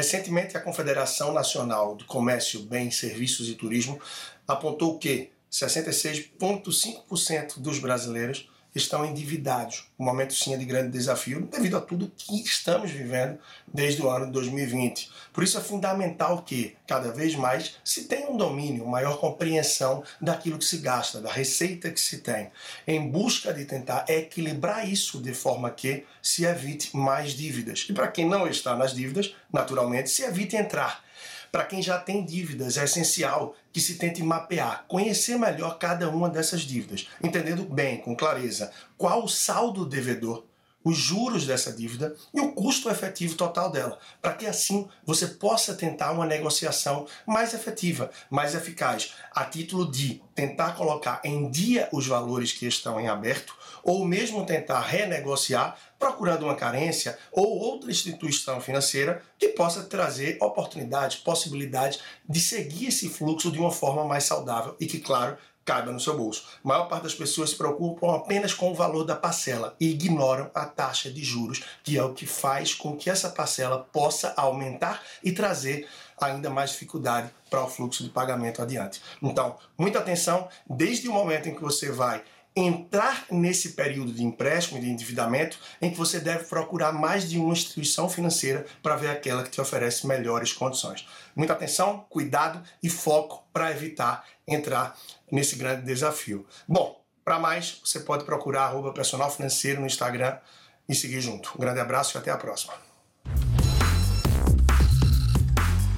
Recentemente, a Confederação Nacional do Comércio, Bens, Serviços e Turismo apontou que 66,5% dos brasileiros estão endividados. Um momento sim é de grande desafio devido a tudo que estamos vivendo desde o ano de 2020. Por isso é fundamental que cada vez mais se tenha um domínio, maior compreensão daquilo que se gasta, da receita que se tem, em busca de tentar equilibrar isso de forma que se evite mais dívidas. E para quem não está nas dívidas, naturalmente se evite entrar para quem já tem dívidas, é essencial que se tente mapear, conhecer melhor cada uma dessas dívidas, entendendo bem, com clareza, qual o saldo devedor os juros dessa dívida e o custo efetivo total dela, para que assim você possa tentar uma negociação mais efetiva, mais eficaz, a título de tentar colocar em dia os valores que estão em aberto ou mesmo tentar renegociar procurando uma carência ou outra instituição financeira que possa trazer oportunidades, possibilidades de seguir esse fluxo de uma forma mais saudável e que, claro, caiba no seu bolso. A maior parte das pessoas se preocupam apenas com o valor da parcela e ignoram a taxa de juros, que é o que faz com que essa parcela possa aumentar e trazer ainda mais dificuldade para o fluxo de pagamento adiante. Então, muita atenção desde o momento em que você vai entrar nesse período de empréstimo e de endividamento em que você deve procurar mais de uma instituição financeira para ver aquela que te oferece melhores condições. Muita atenção, cuidado e foco para evitar entrar nesse grande desafio. Bom, para mais, você pode procurar arroba personal financeiro no Instagram e seguir junto. Um grande abraço e até a próxima.